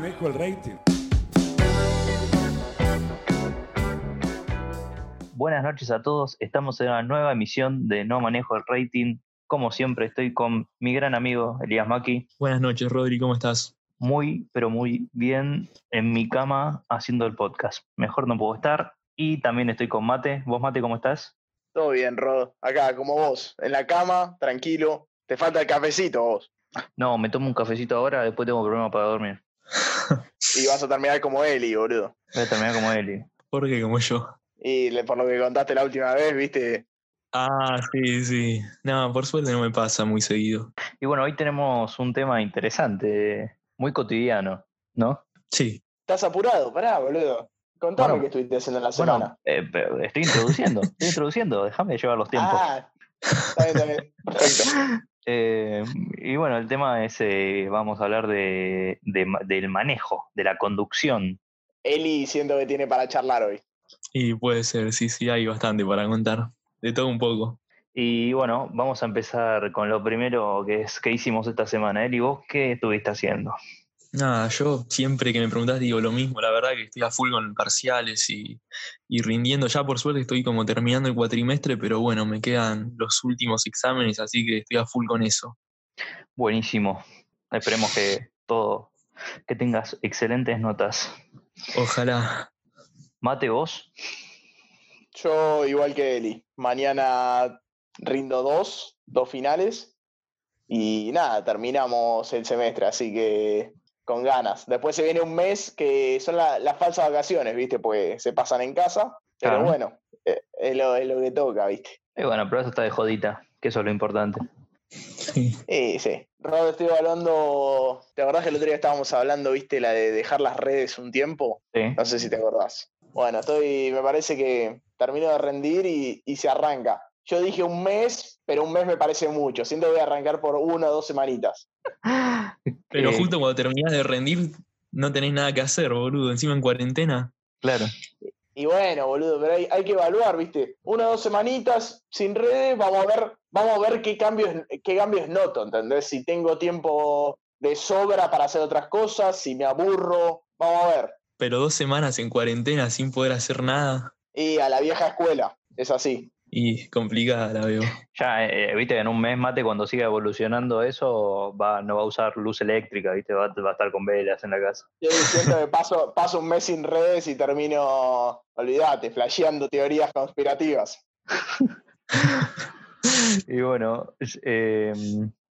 manejo el rating. Buenas noches a todos, estamos en una nueva emisión de No Manejo el Rating. Como siempre estoy con mi gran amigo Elías Maki, Buenas noches, Rodri, ¿cómo estás? muy pero muy bien en mi cama haciendo el podcast. Mejor no puedo estar. Y también estoy con Mate. ¿Vos Mate cómo estás? Todo bien, Rod. Acá, como vos, en la cama, tranquilo. Te falta el cafecito vos. No, me tomo un cafecito ahora, después tengo problema para dormir. Y vas a terminar como Eli, boludo. Voy a terminar como Eli. Porque como yo. Y le- por lo que contaste la última vez, viste, Ah, sí, sí. No, por suerte no me pasa muy seguido. Y bueno, hoy tenemos un tema interesante, muy cotidiano, ¿no? Sí. estás apurado, pará, boludo. Contame Bueno, qué estuviste haciendo en la Bueno, semana. eh, pero estoy introduciendo, estoy introduciendo, déjame llevar los tiempos. ah, está bien, está bien. Perfecto. Eh, y bueno, el tema es, eh, vamos a hablar de, del manejo, de la conducción. Eli siento que tiene para charlar hoy. Y puede ser, sí, sí, hay bastante para contar. De todo un poco. Y bueno, vamos a empezar con lo primero que es qué hicimos esta semana. Eli, ¿vos qué estuviste haciendo? Nada, yo siempre que me preguntás digo lo mismo. La verdad que estoy a full con parciales y, y rindiendo. Ya por suerte estoy como terminando el cuatrimestre, pero bueno, me quedan los últimos exámenes, así que estoy a full con eso. Buenísimo. Esperemos que todo, que tengas excelentes notas. Ojalá. Mate, vos. Yo, igual que Eli, mañana rindo dos, dos finales. Y nada, terminamos el semestre, así que con ganas. Después se viene un mes que son la- las falsas vacaciones, ¿viste? Pues se pasan en casa. Pero Claro. bueno, eh, es lo, es lo que toca, ¿viste? Y bueno, pero eso está de jodita, que eso es lo importante. Sí. Sí, sí. Rod, estoy evaluando. ¿Te acordás que el otro día estábamos hablando, viste, la de dejar las redes un tiempo? Sí. No sé si te acordás. Bueno, estoy. Me parece que termino de rendir y, y se arranca. Yo dije un mes, pero un mes me parece mucho. Siento que voy a arrancar por una o dos semanitas. Pero Eh, justo cuando terminás de rendir, no tenés nada que hacer, boludo. Encima en cuarentena. Claro. Y bueno, boludo, pero hay, hay que evaluar, ¿viste? Una o dos semanitas sin redes, vamos a ver, vamos a ver qué cambios, qué cambios noto, ¿entendés? Si tengo tiempo de sobra para hacer otras cosas, si me aburro, vamos a ver. Pero dos semanas en cuarentena sin poder hacer nada. Y a la vieja escuela, es así. Y complicada la veo. Ya, eh, viste que en un mes mate, cuando siga evolucionando eso, va, no va a usar luz eléctrica, viste, va, va a estar con velas en la casa. Yo siento que paso, paso un mes sin redes y termino, olvídate, flasheando teorías conspirativas. Y bueno, eh,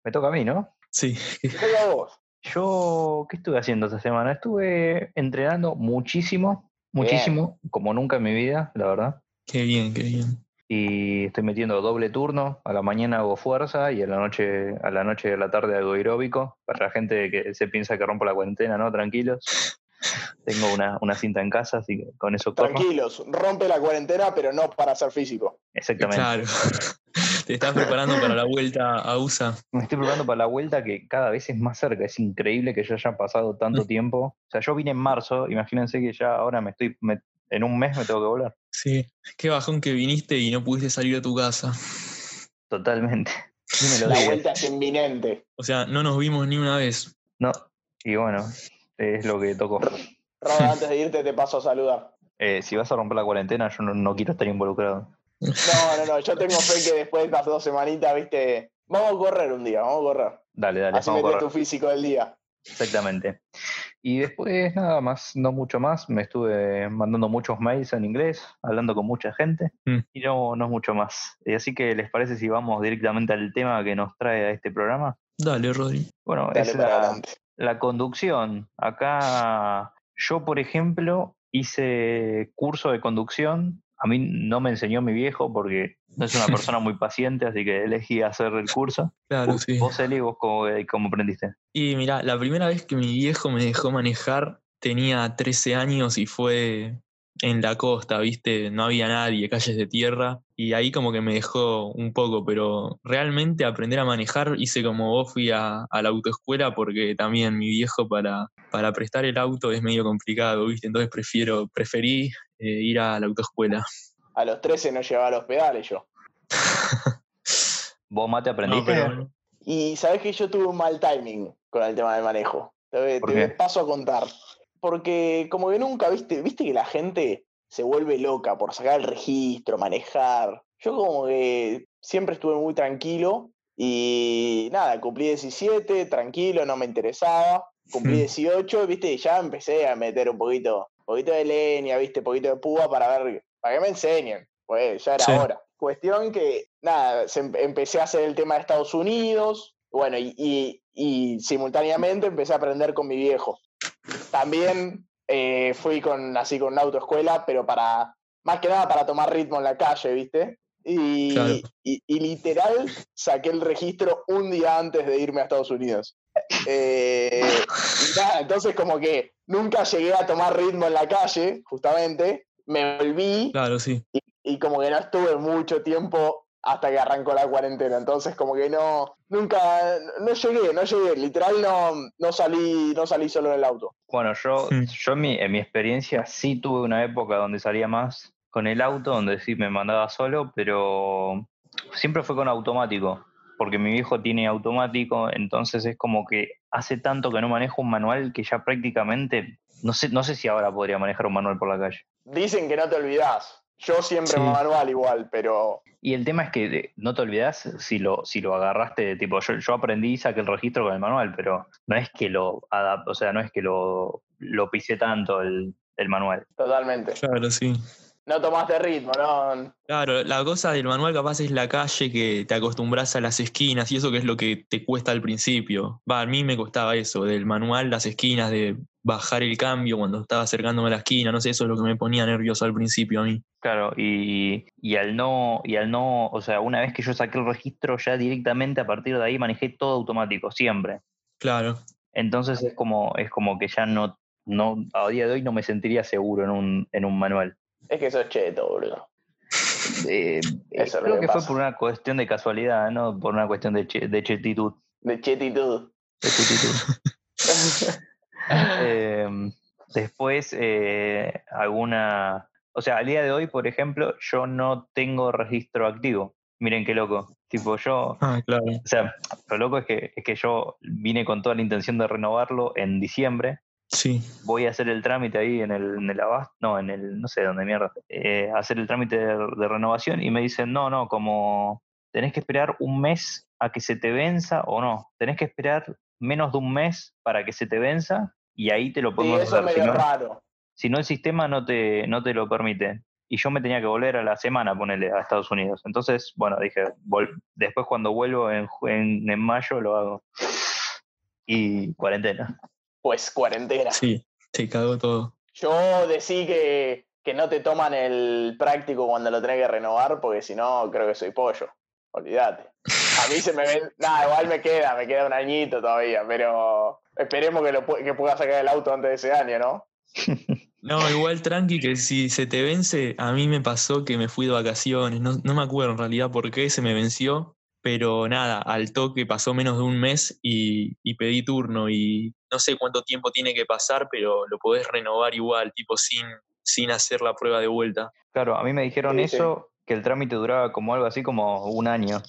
me toca a mí, ¿no? Sí. Te toca a vos. Yo, ¿qué estuve haciendo esta semana? Estuve entrenando muchísimo, muchísimo, como nunca en mi vida, la verdad. Qué bien, qué bien. Y estoy metiendo doble turno. A la mañana hago fuerza y a la noche, a la noche y a la tarde hago aeróbico. Para la gente que se piensa que rompo la cuarentena, ¿no? Tranquilos. Tengo una, una cinta en casa, así que con eso corro. Tranquilos, rompe la cuarentena, pero no para ser físico. Exactamente. Claro. Te estás preparando para la vuelta a USA. Me estoy preparando para la vuelta que cada vez es más cerca. Es increíble que ya haya pasado tanto tiempo. O sea, yo vine en marzo, imagínense que ya ahora me estoy, me- en un mes me tengo que volver. Sí. Qué bajón que viniste y no pudiste salir de tu casa. Totalmente. La vuelta es inminente. O sea, no nos vimos ni una vez. No. Y bueno, es lo que tocó. Roda, antes de irte te paso a saludar. Eh, si vas a romper la cuarentena, yo no, no quiero estar involucrado. No, no, no, yo tengo fe que después de estas dos semanitas, viste, vamos a correr un día, vamos a correr. Dale, dale, Así vamos a metes correr. tu físico del día. Exactamente. Y después, nada más, no mucho más. Me estuve mandando muchos mails en inglés, hablando con mucha gente, Mm. y no, no mucho más. Y así que, ¿les parece si vamos directamente al tema que nos trae a este programa? Dale, Rodri. Bueno, Dale es la, la conducción. Acá, yo, por ejemplo, hice curso de conducción. A mí no me enseñó mi viejo porque no es una persona muy paciente, así que elegí hacer el curso. Claro, sí. Vos, Eli, vos cómo, cómo aprendiste. Y mira, la primera vez que mi viejo me dejó manejar tenía 13 años y fue en la costa, ¿viste? No había nadie, calles de tierra. Y ahí como que me dejó un poco, pero realmente aprender a manejar hice como vos fui a, a la autoescuela porque también mi viejo para, para prestar el auto es medio complicado, ¿viste? Entonces prefiero, preferí eh, ir a la autoescuela. A los 13 no llevaba los pedales yo. ¿Vos, Mate, No, aprendiste? pero Y sabés que yo tuve un mal timing con el tema del manejo. Te, ¿Por te qué? paso a contar. Porque como que nunca, viste, viste que la gente se vuelve loca por sacar el registro, manejar. Yo como que siempre estuve muy tranquilo y nada, cumplí 17, tranquilo, no me interesaba. Cumplí Hmm. 18, viste, y ya empecé a meter un poquito, poquito de leña, viste, un poquito de púa para ver, para que me enseñen. Pues ya era Sí. hora. Cuestión que, nada, se em- empecé a hacer el tema de Estados Unidos, bueno, y, y- y simultáneamente empecé a aprender con mi viejo. También eh, fui con, así con una autoescuela, pero para, más que nada para tomar ritmo en la calle, ¿viste? Y, Claro. y- y literal saqué el registro un día antes de irme a Estados Unidos. Eh, y nada, entonces como que nunca llegué a tomar ritmo en la calle, justamente. Me volví Claro, sí. y como que no estuve mucho tiempo hasta que arrancó la cuarentena. Entonces como que no, nunca, no llegué, no llegué. Literal no, no salí, no salí solo en el auto. Bueno, yo, yo en, mi, en mi experiencia sí tuve una época donde salía más con el auto, donde sí me mandaba solo, pero siempre fue con automático, porque mi viejo tiene automático, entonces es como que hace tanto que no manejo un manual que ya prácticamente, no sé, no sé si ahora podría manejar un manual por la calle. Dicen que no te olvidás. Yo siempre Sí. manual igual, pero Y el tema es que no te olvidas si lo, si lo agarraste, tipo, yo, yo aprendí y saqué el registro con el manual, pero no es que lo adap- o sea, no es que lo, lo pisé tanto el, el manual. totalmente. Claro, sí. No tomaste ritmo, ¿no? Claro, la cosa del manual capaz es la calle que te acostumbras a las esquinas y eso que es lo que te cuesta al principio. Va, a mí me costaba eso, del manual, las esquinas, de bajar el cambio cuando estaba acercándome a la esquina, no sé, eso es lo que me ponía nervioso al principio a mí. Claro, y, y al no, y al no, o sea, una vez que yo saqué el registro, ya directamente a partir de ahí manejé todo automático, siempre. Claro, Entonces es como, es como que ya no, no, a día de hoy no me sentiría seguro en un, en un manual. Es que sos cheto, boludo. Eh, Eso es lo creo que que fue por una cuestión de casualidad, no por una cuestión de, che- de chetitud. De chetitud. de chetitud. Eh, después, eh, alguna. O sea, al día de hoy, por ejemplo, yo no tengo registro activo. Miren qué loco. Tipo, yo. ah, claro. O sea, lo loco es que, es que yo vine con toda la intención de renovarlo en diciembre. Sí, Voy a hacer el trámite ahí en el, en el abasto, no, en el, no sé dónde mierda, eh, hacer el trámite de, de renovación y me dicen, no, no, como tenés que esperar un mes a que se te venza o no, tenés que esperar menos de un mes para que se te venza y ahí te lo Sí, podemos eso es hacer. Si no, raro. si no, el sistema no te, no te lo permite. Y yo me tenía que volver a la semana, ponerle a Estados Unidos. Entonces, bueno, dije, vol- después cuando vuelvo en, en, en mayo lo hago. Y cuarentena. Pues cuarentena. sí, te cagó todo. Yo decí que, que no te toman el práctico cuando lo tenés que renovar, porque si no, creo que soy pollo. Olvídate. A mí se me ven. Nada, igual me queda, me queda un añito todavía, pero esperemos que, lo, que pueda sacar el auto antes de ese año, ¿no? No, igual tranqui que si se te vence, a mí me pasó que me fui de vacaciones, no, no me acuerdo en realidad por qué se me venció, pero nada, al toque pasó menos de un mes y, y pedí turno y no sé cuánto tiempo tiene que pasar, pero lo podés renovar igual, tipo sin, sin hacer la prueba de vuelta. Claro, a mí me dijeron Sí, sí. eso, que el trámite duraba como algo así como un año.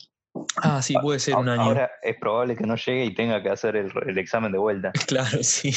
Ah, sí, puede ser un A- año. Ahora es probable que no llegue y tenga que hacer el, el examen de vuelta. Claro, sí.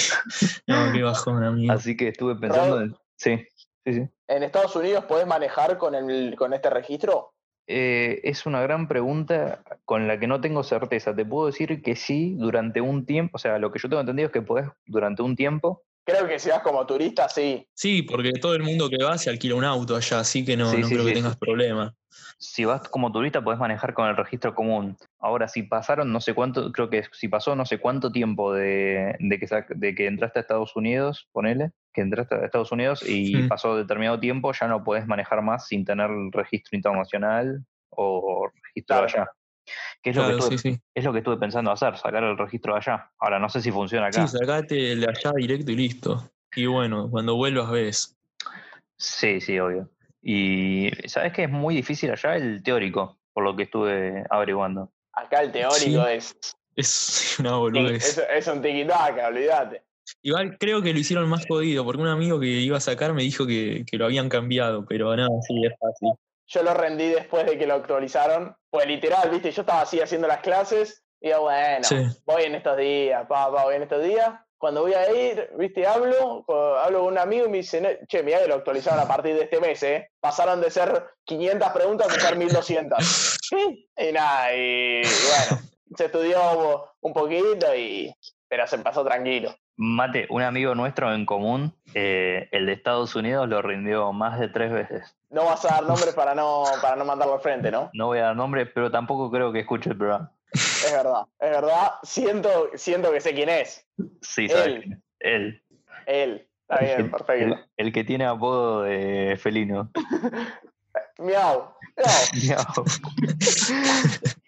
No, qué bajón, amigo. Así que estuve pensando en... Sí, sí, sí. ¿En Estados Unidos podés manejar con, el, con este registro? Eh, es una gran pregunta con la que no tengo certeza. Te puedo decir que sí durante un tiempo, o sea, lo que yo tengo entendido es que podés durante un tiempo. Creo que si vas como turista, sí. Sí, porque todo el mundo que va se alquila un auto allá, así que no, Sí, no sí, creo sí, que tengas problema. Si vas como turista podés manejar con el registro común. Ahora, si pasaron no sé cuánto, creo que si pasó no sé cuánto tiempo de, de que, de que entraste a Estados Unidos, ponele, que entraste a Estados Unidos y Mm. pasó determinado tiempo, ya no podés manejar más sin tener el registro internacional o registro de Claro. allá. Que es, lo que estuve, sí, sí. es lo que estuve pensando hacer, sacar el registro de allá. Ahora, no sé si funciona acá. Sí, sacate el de allá directo y listo. Y bueno, cuando vuelvas ves. Sí, sí, obvio. Y sabes que es muy difícil allá el teórico, por lo que estuve averiguando. Acá el teórico Sí. es, Es una es, boludez. es un tiquitaca, olvídate. Igual creo que lo hicieron más jodido, porque un amigo que iba a sacar me dijo que, que lo habían cambiado, pero no, sí, es fácil. Yo lo rendí después de que lo actualizaron. Pues literal, viste, yo estaba así haciendo las clases. Y digo, bueno, Sí. voy en estos días, pa, pa, voy en estos días. cuando voy a ir, viste, hablo, hablo con un amigo y me dice, che, mira que lo actualizaron a partir de este mes, ¿eh? Pasaron de ser 500 preguntas a ser 1200. y nada, y, bueno, se estudió un poquito y pero se pasó tranquilo. Mate, un amigo nuestro en común, eh, el de Estados Unidos, lo rindió más de tres veces. No vas a dar nombres para no, para no mandarlo al frente, ¿no? No voy a dar nombres, pero tampoco creo que escuche el programa. Es verdad, es verdad. Siento, siento que sé quién es. Sí, sabes quién es. Él. Él. Está bien, perfecto. El, que tiene apodo de felino. Miau. Miau. Miau.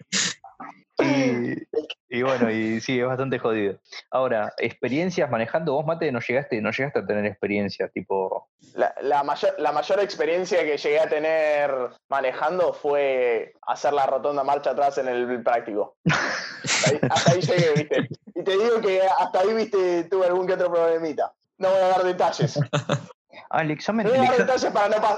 Y, bueno, y sí, es bastante jodido. Ahora, experiencias manejando, vos Mate no llegaste, no llegaste a tener experiencia, tipo. La, mayor, la mayor experiencia que llegué a tener manejando fue hacer la rotonda marcha atrás en el práctico. hasta ahí llegué, viste. Y te digo que hasta ahí, viste, tuve algún que otro problemita. No voy a dar detalles. Ah, el examen. No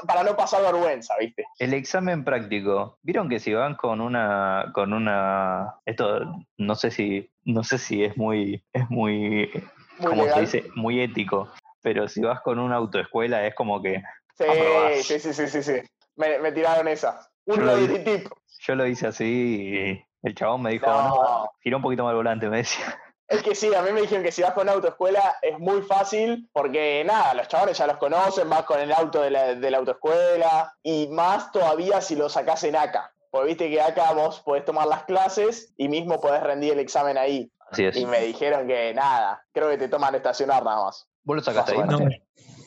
para no, pasar vergüenza, ¿viste? El examen práctico. ¿Vieron que si van con una. con una. Esto no sé si. no sé si es muy. es muy. como se dice, muy ético. Pero si vas con una autoescuela es como que. Sí, sí, sí, sí, sí, Me, tiraron esa. Un yo lo, hice, yo lo hice así y el chabón me dijo, no, no gira un poquito más el volante, me decía. Es que sí, a mí me dijeron que si vas con autoescuela es muy fácil porque nada, los chavales ya los conocen, vas con el auto de la, autoescuela y más todavía si lo sacás en ACA. Porque viste que acá vos podés tomar las clases y mismo podés rendir el examen ahí. Así es. Y me dijeron que nada, creo que te toman estacionar nada más. ¿Vos lo sacaste ahí? No.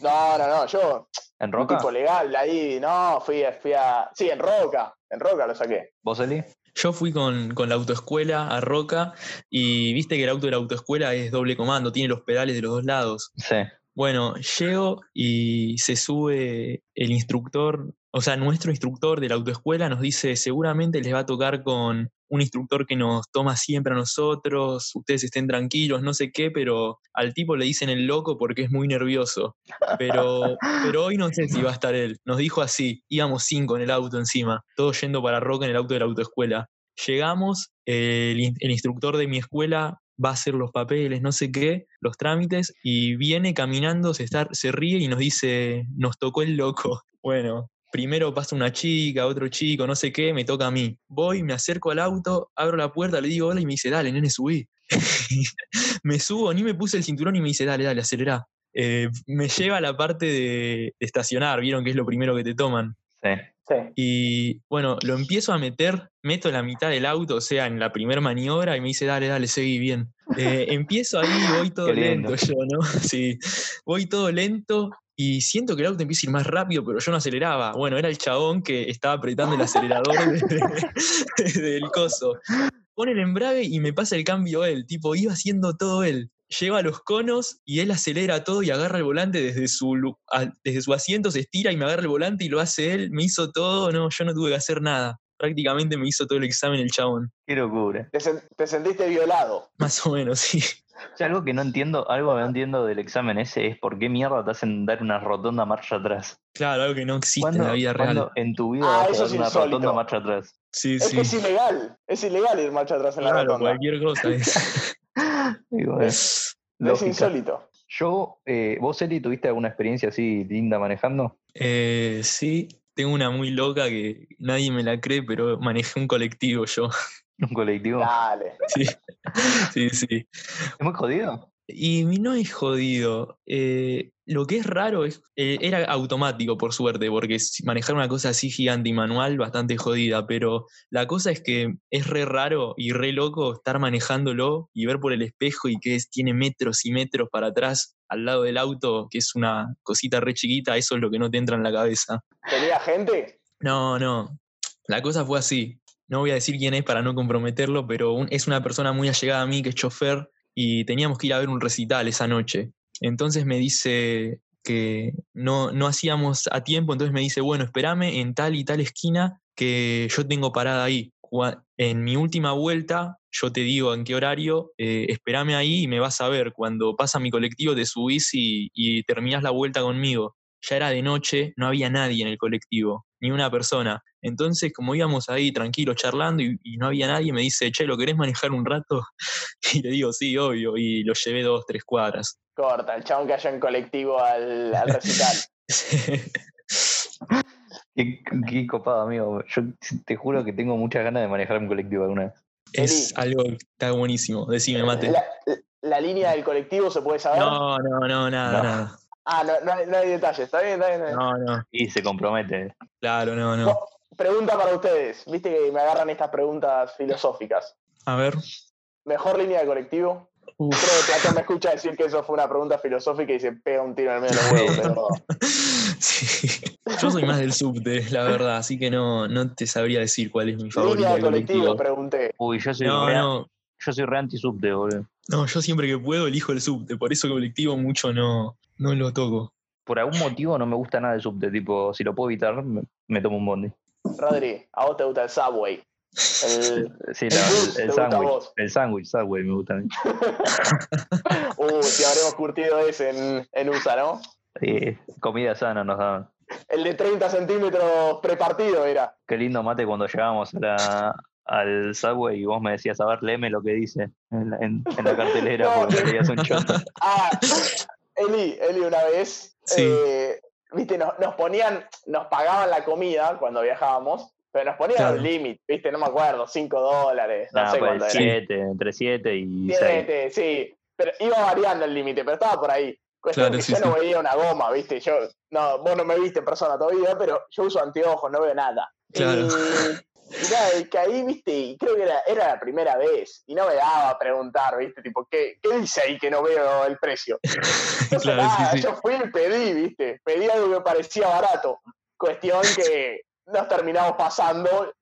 no, no, no, yo. ¿En Roca? Tipo legal, ahí, no, fui, fui a. Sí, en Roca, en Roca lo saqué. ¿Vos, Eli? Yo fui con, la autoescuela a Roca y viste que el auto de la autoescuela es doble comando, tiene los pedales de los dos lados. Sí. Bueno, llego y se sube el instructor, o sea, nuestro instructor de la autoescuela nos dice, seguramente les va a tocar con un instructor que nos toma siempre a nosotros, ustedes estén tranquilos, no sé qué, pero al tipo le dicen el loco porque es muy nervioso. Pero, pero hoy no sé si va a estar él. Nos dijo así, íbamos cinco en el auto encima, todos yendo para Roca en el auto de la autoescuela. Llegamos, el, el instructor de mi escuela va a hacer los papeles, no sé qué, los trámites, y viene caminando, se, está, se ríe y nos dice, nos tocó el loco. Bueno, primero pasa una chica, otro chico, no sé qué, me toca a mí. Voy, me acerco al auto, abro la puerta, le digo hola y me dice, dale, nene, subí. me subo, ni me puse el cinturón y me dice, dale, dale, acelera. Eh, me lleva a la parte de, estacionar, vieron que es lo primero que te toman. Sí. Y bueno, lo empiezo a meter, meto la mitad del auto, o sea, en la primera maniobra, y me dice, dale, dale, seguí bien. Eh, empiezo ahí, voy todo lento yo, ¿no? Sí, voy todo lento y siento que el auto empieza a ir más rápido, pero yo no aceleraba. Bueno, era el chabón que estaba apretando el acelerador del coso. Pone el embrague y me pasa el cambio él, tipo, iba haciendo todo él lleva los conos y él acelera todo y agarra el volante desde su, desde su asiento, se estira y me agarra el volante y lo hace él, me hizo todo, no, yo no tuve que hacer nada. Prácticamente me hizo todo el examen el chabón. Qué locura. Te, sentiste violado. Más o menos, sí. algo que no entiendo, algo que no entiendo del examen ese es por qué mierda te hacen dar una rotonda marcha atrás. Claro, algo que no existe en la vida real. en tu vida ah, vas a dar una rotonda marcha atrás? Sí, es sí. es ilegal, es ilegal ir marcha atrás en la rotonda. cualquier cosa es. es, es insólito. Yo, eh, ¿vos, Eli, tuviste alguna experiencia así linda manejando? Eh, sí, tengo una muy loca que nadie me la cree, pero manejé un colectivo yo. ¿Un colectivo? Dale. Sí, sí, sí. ¿Es muy jodido? Y no es jodido. Eh, lo que es raro es, eh, era automático, por suerte, porque manejar una cosa así gigante y manual, bastante jodida, pero la cosa es que es re raro y re loco estar manejándolo y ver por el espejo y que tiene metros y metros para atrás al lado del auto, que es una cosita re chiquita, eso es lo que no te entra en la cabeza. ¿Tenía gente? No, no. La cosa fue así. No voy a decir quién es para no comprometerlo, pero es una persona muy allegada a mí que es chofer y teníamos que ir a ver un recital esa noche. Entonces me dice que no, no hacíamos a tiempo, entonces me dice, bueno, espérame en tal y tal esquina que yo tengo parada ahí. En mi última vuelta, yo te digo en qué horario, eh, espérame ahí y me vas a ver. Cuando pasa mi colectivo, te subís y, y terminás la vuelta conmigo. Ya era de noche, no había nadie en el colectivo, ni una persona. Entonces, como íbamos ahí tranquilos charlando y, y no había nadie, me dice, che, ¿lo querés manejar un rato? Y le digo, sí, obvio, y lo llevé dos, tres cuadras. Corta, el chabón cayó en colectivo al, al recital. Qué, qué copado, amigo. Yo te juro que tengo muchas ganas de manejar un colectivo alguna vez. es algo que está buenísimo. Decime, mate. La, la línea del colectivo se puede saber. No, no, no, nada, No. nada. Ah, no, no, hay, no hay detalles, está bien, está bien. está bien. No, no, Y se compromete. claro, no, no. Pregunta para ustedes. Viste que me agarran estas preguntas filosóficas. A ver. ¿Mejor línea de colectivo? Uf. Creo que Platón me escucha decir que eso fue una pregunta filosófica y se pega un tiro en el medio de los huevos, pero Sí. Yo soy más del subte, la verdad, así que no, no te sabría decir cuál es mi favorito línea de de colectivo, colectivo. pregunté. Uy, yo soy No, no, yo soy re anti-subte, boludo. no, yo siempre que puedo elijo el subte, por eso colectivo mucho no, no lo toco. Por algún motivo no me gusta nada el subte, tipo, si lo puedo evitar, me, me tomo un bondi. Rodri, ¿a vos te gusta el Subway? El... Sí, El sándwich. El sándwich, Subway me gusta a mí. Uh, si habremos curtido ese en, en USA, ¿no? Eh, comida sana nos daban. El de 30 centímetros prepartido era. Qué lindo mate cuando llegábamos a la, al Subway y vos me decías, a ver, léeme lo que dice en la, en- en la cartelera No, porque que- leías un choto. Ah, Eli, Eli una vez, Sí. eh, viste, nos, nos ponían, nos pagaban la comida cuando viajábamos, pero nos ponían Claro. un límite, viste, no me acuerdo, 5 dólares, no Nada, sé pues cuánto era. 7, entre 7 y 6. Siete, sí, pero iba variando el límite, pero estaba por ahí. Cuestión Claro, que sí, yo no veía una goma, viste, yo, no, vos no me viste en persona todavía, pero yo uso anteojos, no veo nada. Claro. Y, y nada, y caí, viste, y creo que era, era la primera vez, y no me daba a preguntar, viste, tipo, ¿qué, qué dice ahí que no veo el precio? Entonces, Claro, sí, nada, sí. yo fui y pedí, viste, pedí algo que parecía barato. Cuestión que nos terminamos pasando,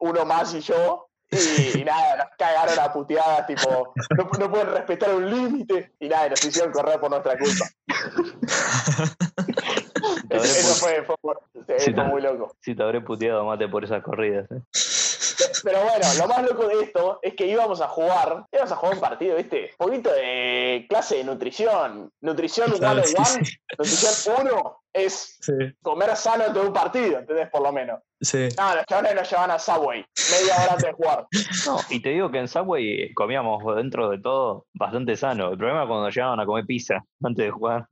uno más y yo, y, y nada, nos cagaron a puteadas, tipo, no, no pueden respetar un límite, y nada, y nos hicieron correr por nuestra culpa. Eso fue, fue, fue te- muy loco. Sí, te habré puteado mate por esas corridas. ¿eh? Pero bueno, lo más loco de esto es que íbamos a jugar, íbamos a jugar un partido, ¿viste? Un poquito de clase de nutrición. Nutrición Claro, 101, sí, sí. nutrición 1 es Sí, comer sano de un partido, ¿entendés? Por lo menos. sí. No, los chavales nos llevan a Subway, media hora antes de jugar. No, y te digo que en Subway comíamos dentro de todo bastante sano. El problema es cuando llegaban a comer pizza antes de jugar.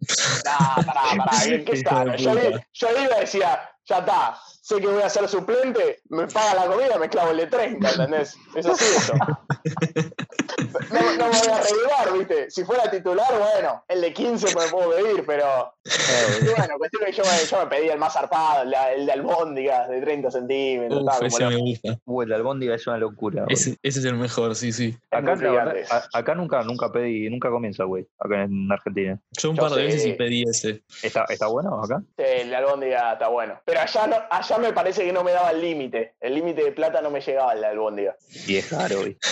Nah, pará, pará, ¿qué, qué Hijo sano? de Yo, yo iba y decía, ya está, sé que voy a ser suplente, me paga la comida, me clavo el de 30, ¿entendés? Es así eso. No, no me voy a arreglar, ¿viste? Si fuera titular, bueno, el de 15 me puedo pedir, pero. Y bueno, cuestión que yo me, yo me pedí el más zarpado, el de, el de albóndigas de 30 centímetros. Uf, como ese me gusta. Uy, la albóndiga es una locura. Ese, ese es el mejor, sí, sí. Acá, nunca, nunca pedí, nunca comí en Subway, acá en Argentina. Yo un Yo par de veces sí pedí ese. ¿Está, está bueno acá? Sí, el de albóndiga está bueno. Pero allá, no, allá me parece que no me daba el límite. El límite de plata no me llegaba el de albóndiga. Y es caro, ¿viste?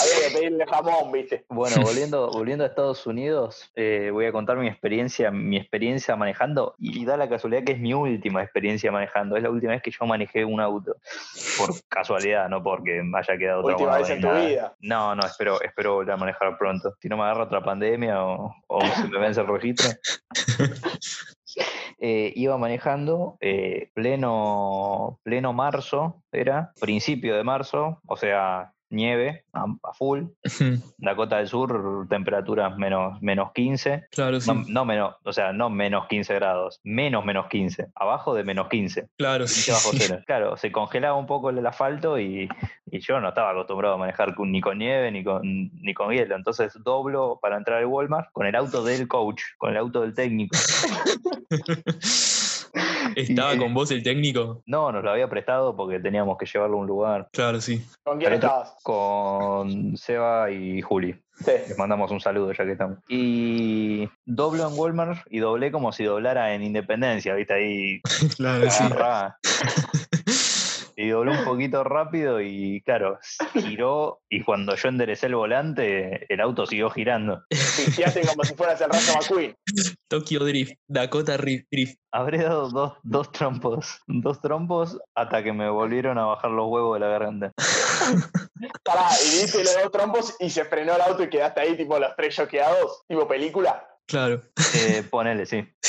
Había que pedirle jamón, ¿viste? Bueno, volviendo, volviendo a Estados Unidos, eh, voy a contar mi experiencia, mi experiencia manejando, y da la casualidad que es mi última experiencia manejando. Es la última vez que yo manejé un auto. Por casualidad, no porque me haya quedado Última traumado vez en tu vida. No, no, espero, espero volver a manejar pronto. Si no me agarra otra pandemia o, o se me vence el registro. Eh, iba manejando eh, pleno, pleno marzo, era, principio de marzo, o sea, nieve a, a full. Dakota del Sur, temperaturas menos, menos 15. claro, sí. No, no menos, o sea, no menos 15 grados, menos menos 15, abajo de menos 15. claro, 15 sí. bajo cero. Claro, se congelaba un poco el asfalto y, y yo no estaba acostumbrado a manejar ni con nieve ni con, ni con hielo. Entonces doblo para entrar al Walmart con el auto del coach, con el auto del técnico. ¿Estaba Y- con vos el técnico? No, nos lo había prestado porque teníamos que llevarlo a un lugar Claro, sí. ¿Con quién estabas? con Seba y Juli. Sí. Les mandamos un saludo ya que estamos. Y doblo en Walmart y doblé como si doblara en Independencia, ¿viste? Ahí Claro, sí. Y dobló un poquito rápido y claro, giró y cuando yo enderecé el volante, el auto siguió girando. Pisteaste como si fueras el Rayo McQueen. Tokyo Drift, Dakota Ri- Drift. Habré dado dos, dos trompos, dos trompos hasta que me volvieron a bajar los huevos de la garganta. Pará, y diste los dos trompos y se frenó el auto y quedaste ahí, tipo los tres choqueados, tipo película. Claro. Eh, ponele, sí.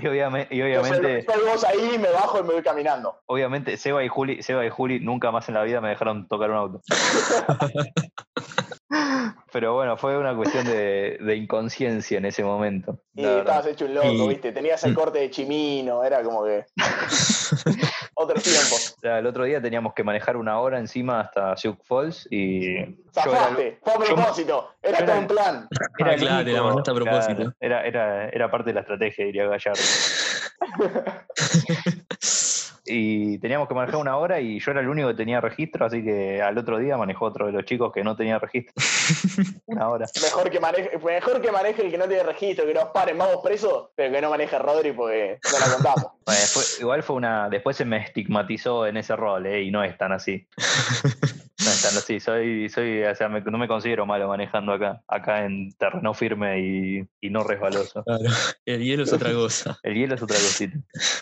Y obviamente, y Yo soy- obviamente, soy vos ahí, me bajo y me voy caminando. obviamente Seba y Juli, Seba y Juli nunca más en la vida me dejaron tocar un auto. Pero bueno, fue una cuestión de, de inconsciencia en ese momento. Y estabas hecho un loco, Y- ¿viste? Tenías el Mm. corte de chimino, era como que. Otros tiempos. O sea, el otro día teníamos que manejar una hora encima hasta Sioux Falls y era, Zafaste, fue a yo- propósito, era yo todo era- un plan. era Ah, claro, único- mandaste a propósito. era, era, era parte de la estrategia, diría Gallardo. Y teníamos que manejar una hora y yo era el único que tenía registro, así que al otro día manejó otro de los chicos que no tenía registro. Una hora. Mejor que, maneje, mejor que maneje el que no tiene registro, que nos paren, vamos presos, pero que no maneje Rodri porque no la contamos. Bueno, fue- igual fue una. Después se me estigmatizó en ese rol, ¿eh? y no es tan así. Así. Soy, soy, o sea, me- no me considero malo manejando acá. Acá en terreno firme y, y no resbaloso. Claro, el hielo es otra cosa. El hielo es otra cosita.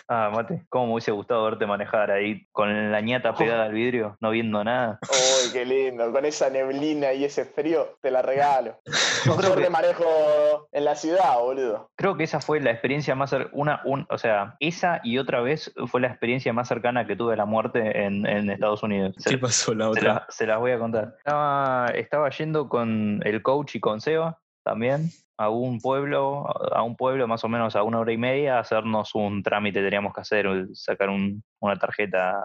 Ah, mate. ¿Cómo me hubiese gustado verte manejar ahí con la ñata pegada al vidrio, no viendo nada? Uy, qué lindo, con esa neblina y ese frío, te la regalo. Yo creo te que, manejo en la ciudad, boludo. creo que esa fue la experiencia más una, un, o sea, esa y otra vez fue la experiencia más cercana que tuve a la muerte en, en Estados Unidos. Se- ¿Qué pasó la Se, otra? la- se las voy a contar. Estaba, estaba yendo con el coach y con Seba también a un pueblo, a un pueblo más o menos a una hora y media, a hacernos un trámite, teníamos que hacer, sacar un- una tarjeta,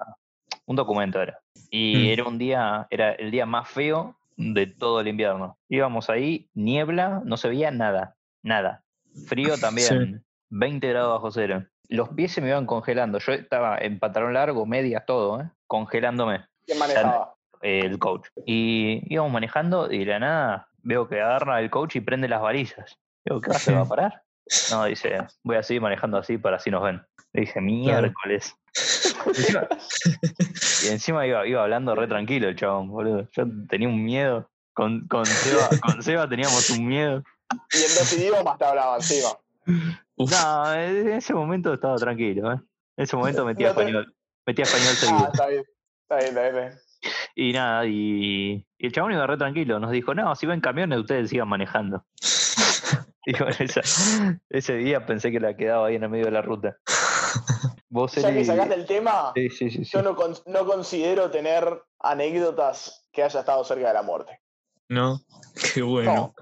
un documento era. Y Mm. era un día, era el día más feo de todo el invierno. Íbamos ahí, niebla, no se veía nada, nada. Frío también, 20 grados bajo cero. Los pies se me iban congelando. Yo estaba en pantalón largo, medias, todo, ¿eh? congelándome ¿Quién manejaba? El coach. Y íbamos manejando y de la nada veo que agarra el coach y prende las balizas. Digo, ¿qué va? ¿Se va a parar? No, dice, voy a seguir manejando así para así nos ven. Le dije, miércoles. Y encima iba, iba hablando re tranquilo el chabón, boludo. Yo tenía un miedo. Con, con, Seba, con Seba teníamos un miedo. Y en dos idiomas te hablaban encima. No, en ese momento estaba tranquilo, ¿eh? En ese momento metía No te- español. Metía español Ah, seguido. está bien. Está bien, está bien, está bien. Y nada, y, y el chabón iba re tranquilo. Nos dijo, no, si ven camiones, ustedes sigan manejando. Y bueno, esa- ese día pensé que la quedaba ahí en el medio de la ruta. Vos, Ya que sacaste el tema, Sí, sí, sí. sí. yo no, con- no considero tener anécdotas que haya estado cerca de la muerte. no, qué bueno, No.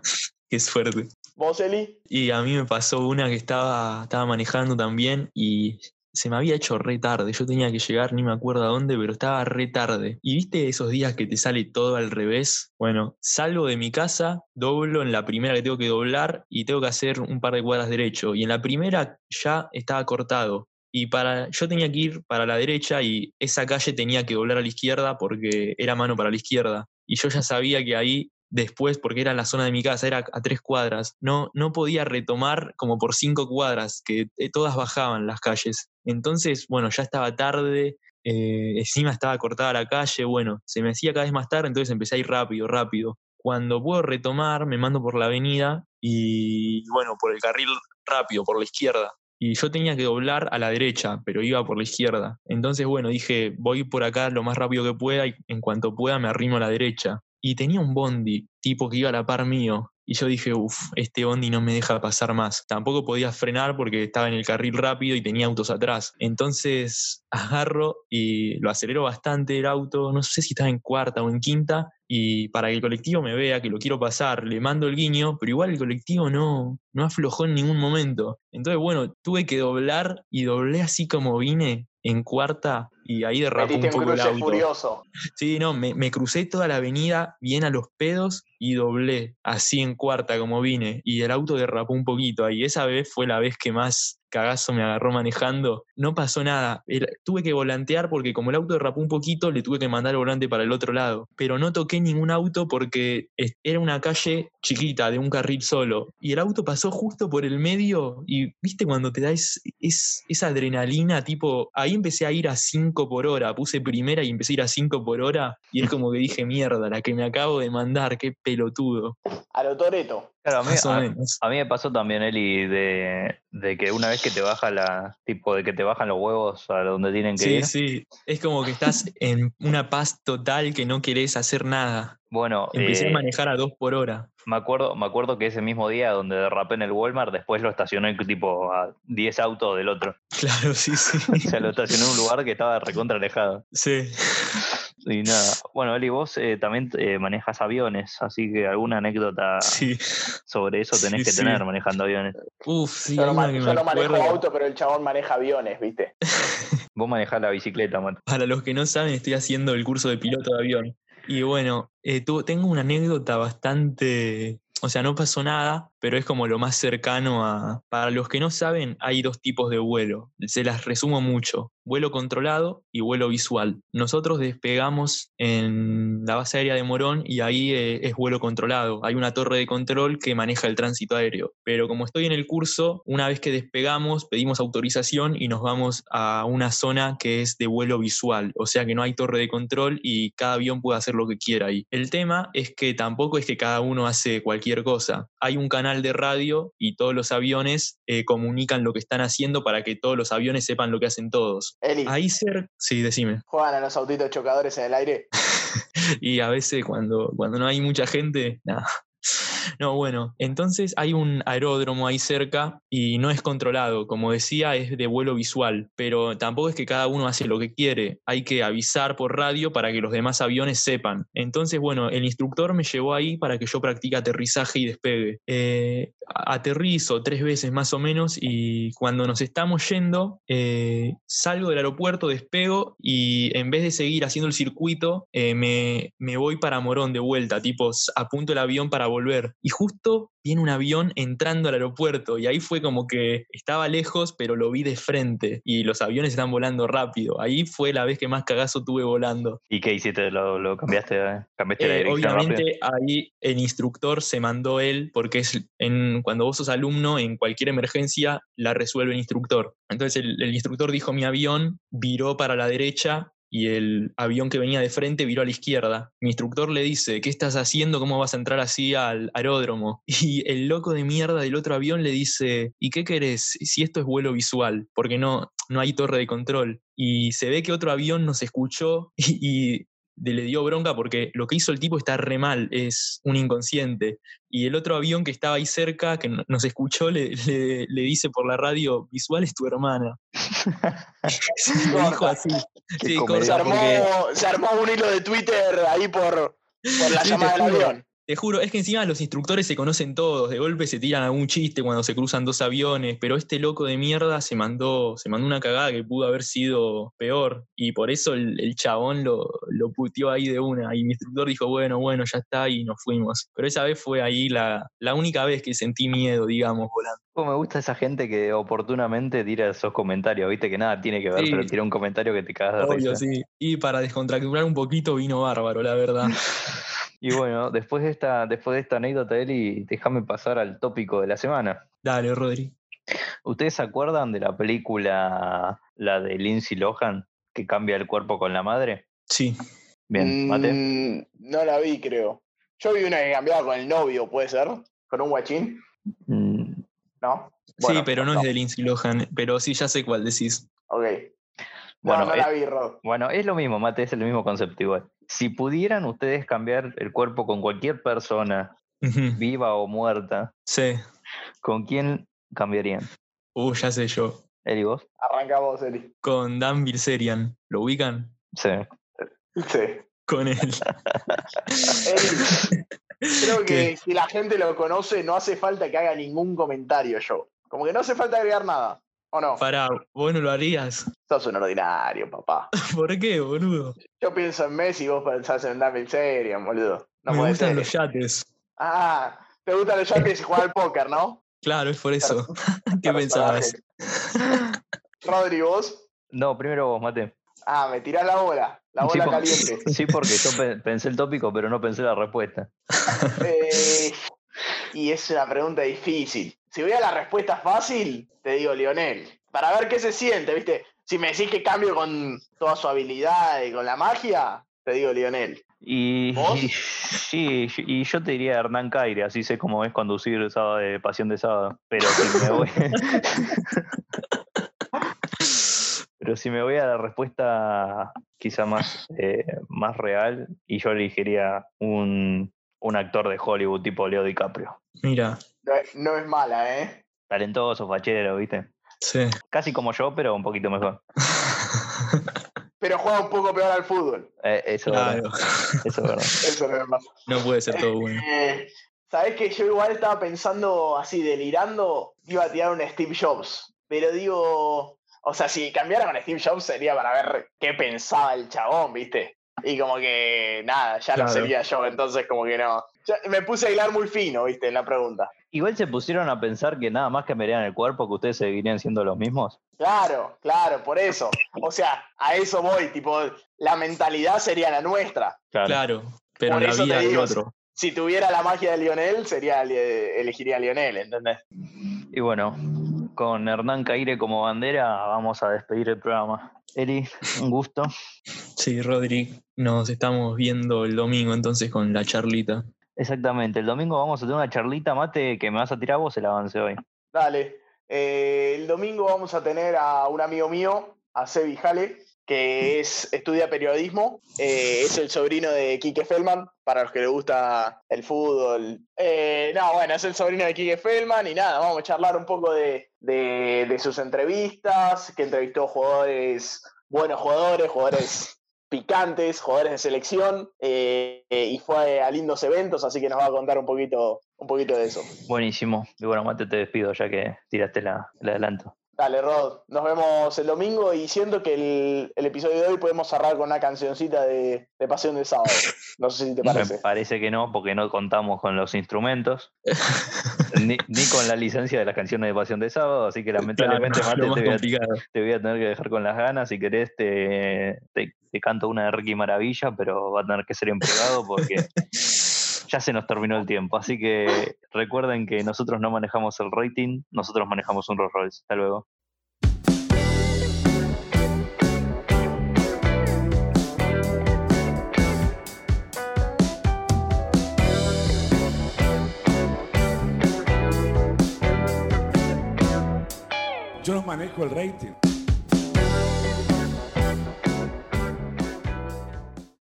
qué suerte. ¿Vos, Eli? Y a mí me pasó una que estaba, estaba manejando también y se me había hecho re tarde. Yo tenía que llegar, ni me acuerdo a dónde, pero estaba re tarde. Y viste esos días que te sale todo al revés. Bueno, salgo de mi casa, doblo en la primera que tengo que doblar y tengo que hacer un par de cuadras derecho. Y en la primera ya estaba cortado. Y para, yo tenía que ir para la derecha y esa calle tenía que doblar a la izquierda porque era mano para la izquierda. Y yo ya sabía que ahí después, porque era la zona de mi casa, era a tres cuadras, no, no podía retomar como por cinco cuadras, que eh, todas bajaban las calles. Entonces, bueno, ya estaba tarde, eh, encima estaba cortada la calle, bueno, se me hacía cada vez más tarde, entonces empecé a ir rápido, rápido. Cuando puedo retomar, me mando por la avenida y, bueno, por el carril rápido, por la izquierda. Y yo tenía que doblar a la derecha, pero iba por la izquierda. Entonces, bueno, dije, voy por acá lo más rápido que pueda y en cuanto pueda me arrimo a la derecha. Y tenía un bondi, tipo que iba a la par mío. Y yo dije, uff, este bondi no me deja pasar más. Tampoco podía frenar porque estaba en el carril rápido y tenía autos atrás. Entonces agarro y lo acelero bastante el auto. No sé si estaba en cuarta o en quinta. Y para que el colectivo me vea que lo quiero pasar, le mando el guiño, pero igual el colectivo no, no aflojó en ningún momento. Entonces, bueno, tuve que doblar y doblé así como vine en cuarta y ahí derrapó un poco el auto. furioso. Sí, no, me, me crucé toda la avenida bien a los pedos y doblé así en cuarta como vine y el auto derrapó un poquito ahí. Esa vez fue la vez que más cagazo me agarró manejando. No pasó nada. El- tuve que volantear porque como el auto derrapó un poquito, le tuve que mandar el volante para el otro lado. Pero no toqué ningún auto porque era una calle chiquita, de un carril solo. Y el auto pasó justo por el medio y viste cuando te da es, es- esa adrenalina, tipo, ahí empecé a ir a 5 por hora. Puse primera y empecé a ir a 5 por hora y es como que dije, mierda, la que me acabo de mandar, qué pelotudo. A lo Toreto. Claro, a mí, Más o a- menos. a mí me pasó también, Eli, de, de que una vez que te baja la, tipo de que te bajan los huevos a donde tienen que Sí, ir. sí. Es como que estás en una paz total que no querés hacer nada. Bueno, Empecé eh, a manejar a dos por hora. me acuerdo, me acuerdo que ese mismo día donde derrapé en el Walmart, después lo estacioné tipo a 10 autos del otro. Claro, sí, sí. O sea, lo estacioné en un lugar que estaba recontra alejado. Sí. Y nada. Bueno, Eli, vos eh, también eh, manejas aviones, así que alguna anécdota Sí. sobre eso tenés Sí, que sí. tener manejando aviones. Uf, sí, yo no, una ma- que yo no manejo auto, pero el chabón maneja aviones, ¿viste? Vos manejás la bicicleta, Matt. Para los que no saben, estoy haciendo el curso de piloto de avión. Y bueno, eh, tu- tengo una anécdota bastante... O sea, no pasó nada, pero es como lo más cercano a... Para los que no saben, hay dos tipos de vuelo. Se las resumo mucho. Vuelo controlado y vuelo visual. Nosotros despegamos en la base aérea de Morón y ahí eh, es vuelo controlado. Hay una torre de control que maneja el tránsito aéreo. Pero como estoy en el curso, una vez que despegamos, pedimos autorización y nos vamos a una zona que es de vuelo visual. O sea que no hay torre de control y cada avión puede hacer lo que quiera ahí. El tema es que tampoco es que cada uno hace cualquier cosa. Hay un canal de radio y todos los aviones eh, comunican lo que están haciendo para que todos los aviones sepan lo que hacen todos. Eli, Ahí ser, sí, decime. juegan a los autitos chocadores en el aire. y a veces cuando, cuando no hay mucha gente, nada. No, bueno, entonces hay un aeródromo ahí cerca y no es controlado, como decía, es de vuelo visual, pero tampoco es que cada uno hace lo que quiere, hay que avisar por radio para que los demás aviones sepan. Entonces, bueno, el instructor me llevó ahí para que yo practique aterrizaje y despegue. Eh, aterrizo tres veces más o menos y cuando nos estamos yendo, eh, salgo del aeropuerto, despego y en vez de seguir haciendo el circuito, eh, me, me voy para Morón de vuelta, tipo apunto el avión para volver. Y justo viene un avión entrando al aeropuerto y ahí fue como que estaba lejos, pero lo vi de frente y los aviones están volando rápido. Ahí fue la vez que más cagazo tuve volando. ¿Y qué hiciste? ¿Lo, lo cambiaste? eh? ¿Cambiaste la Eh, dirección rápido? obviamente ahí el instructor se mandó él, porque es en, cuando vos sos alumno, en cualquier emergencia la resuelve el instructor. Entonces el, el instructor dijo mi avión viró para la derecha y el avión que venía de frente viró a la izquierda. Mi instructor le dice, ¿qué estás haciendo? ¿Cómo vas a entrar así al aeródromo? Y el loco de mierda del otro avión le dice, ¿y qué querés si esto es vuelo visual? Porque no, no hay torre de control. Y se ve que otro avión nos escuchó y, y de- le dio bronca porque lo que hizo el tipo está re mal, es un inconsciente. Y el otro avión que estaba ahí cerca, que no- nos escuchó, le, le- le dice por la radio, visual es tu hermana. le dijo así. Sí. Se armó, porque, se armó un hilo de Twitter ahí por, por la llamada del avión. Te juro, es que encima los instructores se conocen todos, de golpe se tiran algún chiste cuando se cruzan dos aviones, pero este loco de mierda se mandó, se mandó una cagada que pudo haber sido peor, y por eso el, el chabón lo, lo puteó ahí de una, y mi instructor dijo, bueno, bueno, ya está, y nos fuimos. Pero esa vez fue ahí la, la única vez que sentí miedo, digamos, volando. Cómo me gusta esa gente que oportunamente tira esos comentarios, viste que nada tiene que ver, Sí. pero tira un comentario que te cagas de Obvio, risa. sí. Y para descontracturar un poquito vino bárbaro, la verdad. Y bueno, después de esta, después de esta anécdota, Eli, déjame pasar al tópico de la semana. Dale, Rodri. ¿Ustedes se acuerdan de la película, la de Lindsay Lohan, que cambia el cuerpo con la madre? Sí. Bien, mate. Mm, no la vi, creo. Yo vi una que cambiaba con el novio, ¿puede ser? ¿Con un guachín? Mm, ¿No? sí, pero no, es de Lindsay Lohan, pero sí, ya sé cuál decís. Ok. No, Bueno, no eh, la vi, Rod. Bueno, es lo mismo, Mate, es el mismo concepto igual. Si pudieran ustedes cambiar el cuerpo con cualquier persona, viva o muerta, Sí. ¿con quién cambiarían? Uh, ya sé yo. Eli, vos? Arranca vos, Eli. Con Dan Bilzerian. ¿Lo ubican? Sí. Sí. Con él. Eli, creo que ¿Qué? si la gente lo conoce, no hace falta que haga ningún comentario yo. Como que no hace falta agregar nada. ¿O no? Pará, vos no lo harías. Sos un ordinario, papá. ¿Por qué, boludo? Yo pienso en Messi y vos pensás en David Serian, boludo. No Me gustan ser. los yates. Ah, te gustan los yates y jugar al póker, ¿no? Claro, es por eso. ¿Qué pensabas? Rodri, vos. No, primero vos, Mate. Ah, me tirás la bola. La Sí, bola por- caliente. Sí, porque yo pe- pensé el tópico, pero no pensé la respuesta. Eh, y es una pregunta difícil. Si voy a la respuesta fácil, te digo Lionel. Para ver qué se siente, ¿viste? Si me decís que cambio con toda su habilidad y con la magia, te digo Lionel. Y, ¿Vos? y- sí, y yo te diría Hernán Caire, así sé cómo es conducir el sábado de Pasión de Sábado. Pero si me voy. Pero si me voy a la respuesta quizá más, eh, más real, y yo elegiría un, un actor de Hollywood tipo Leo DiCaprio. Mira, No, es- no es mala, ¿eh? Talentoso, fachero, ¿viste? sí. Casi como yo, pero un poquito mejor. Pero juega un poco peor al fútbol. Eh, eso, es verdad, Claro, eso es verdad. Eso no es más. no puede ser todo bueno. Eh, Sabés que yo igual estaba pensando así, delirando, iba a tirar un Steve Jobs. Pero digo, o sea, si cambiara con Steve Jobs sería para ver qué pensaba el chabón, ¿viste? Y como que nada, ya no Claro. sería yo, entonces como que no. Ya me puse a hilar muy fino, ¿viste? En la pregunta. Igual se pusieron a pensar que nada más cambiarían el cuerpo, que ustedes seguirían siendo los mismos. Claro, claro, por eso. O sea, a eso voy, tipo, la mentalidad sería la nuestra. Claro, pero Por la vida del otro. Si tuviera la magia de Lionel, sería elegiría a Lionel, ¿entendés? Y bueno, con Hernán Caire como bandera, vamos a despedir el programa. Eli, un gusto. Sí, Rodri, nos estamos viendo el domingo entonces con la charlita. Exactamente, el domingo vamos a tener una charlita mate que me vas a tirar vos el avance hoy. Dale. Eh, el domingo vamos a tener a un amigo mío, a Sebi Jale, que es, estudia periodismo. eh, es el sobrino de Quique Feldman, para los que les gusta el fútbol. Eh, no, bueno, es el sobrino de Quique Feldman y nada, vamos a charlar un poco de, de- sus entrevistas, que entrevistó jugadores, buenos jugadores, jugadores picantes, jugadores de selección, eh, y fue a lindos eventos, así que nos va a contar un poquito, un poquito de eso. Buenísimo. Y bueno, mate, te despido ya que tiraste la, el adelanto. Dale, Rod. Nos vemos el domingo y siento que el, el episodio de hoy podemos cerrar con una cancioncita de, de Pasión de Sábado. No sé si te Me parece. parece que no, porque no contamos con los instrumentos, ni, ni con la licencia de las canciones de Pasión de Sábado, así que lamentablemente, Claro, Mate, te voy, a, te voy a tener que dejar con las ganas. Si querés, te, te, te canto una de Ricky Maravilla, pero va a tener que ser en privado porque ya se nos terminó el tiempo. Así que recuerden que nosotros no manejamos el rating, nosotros manejamos un Rolls Royce. Hasta luego. Yo no manejo el rating.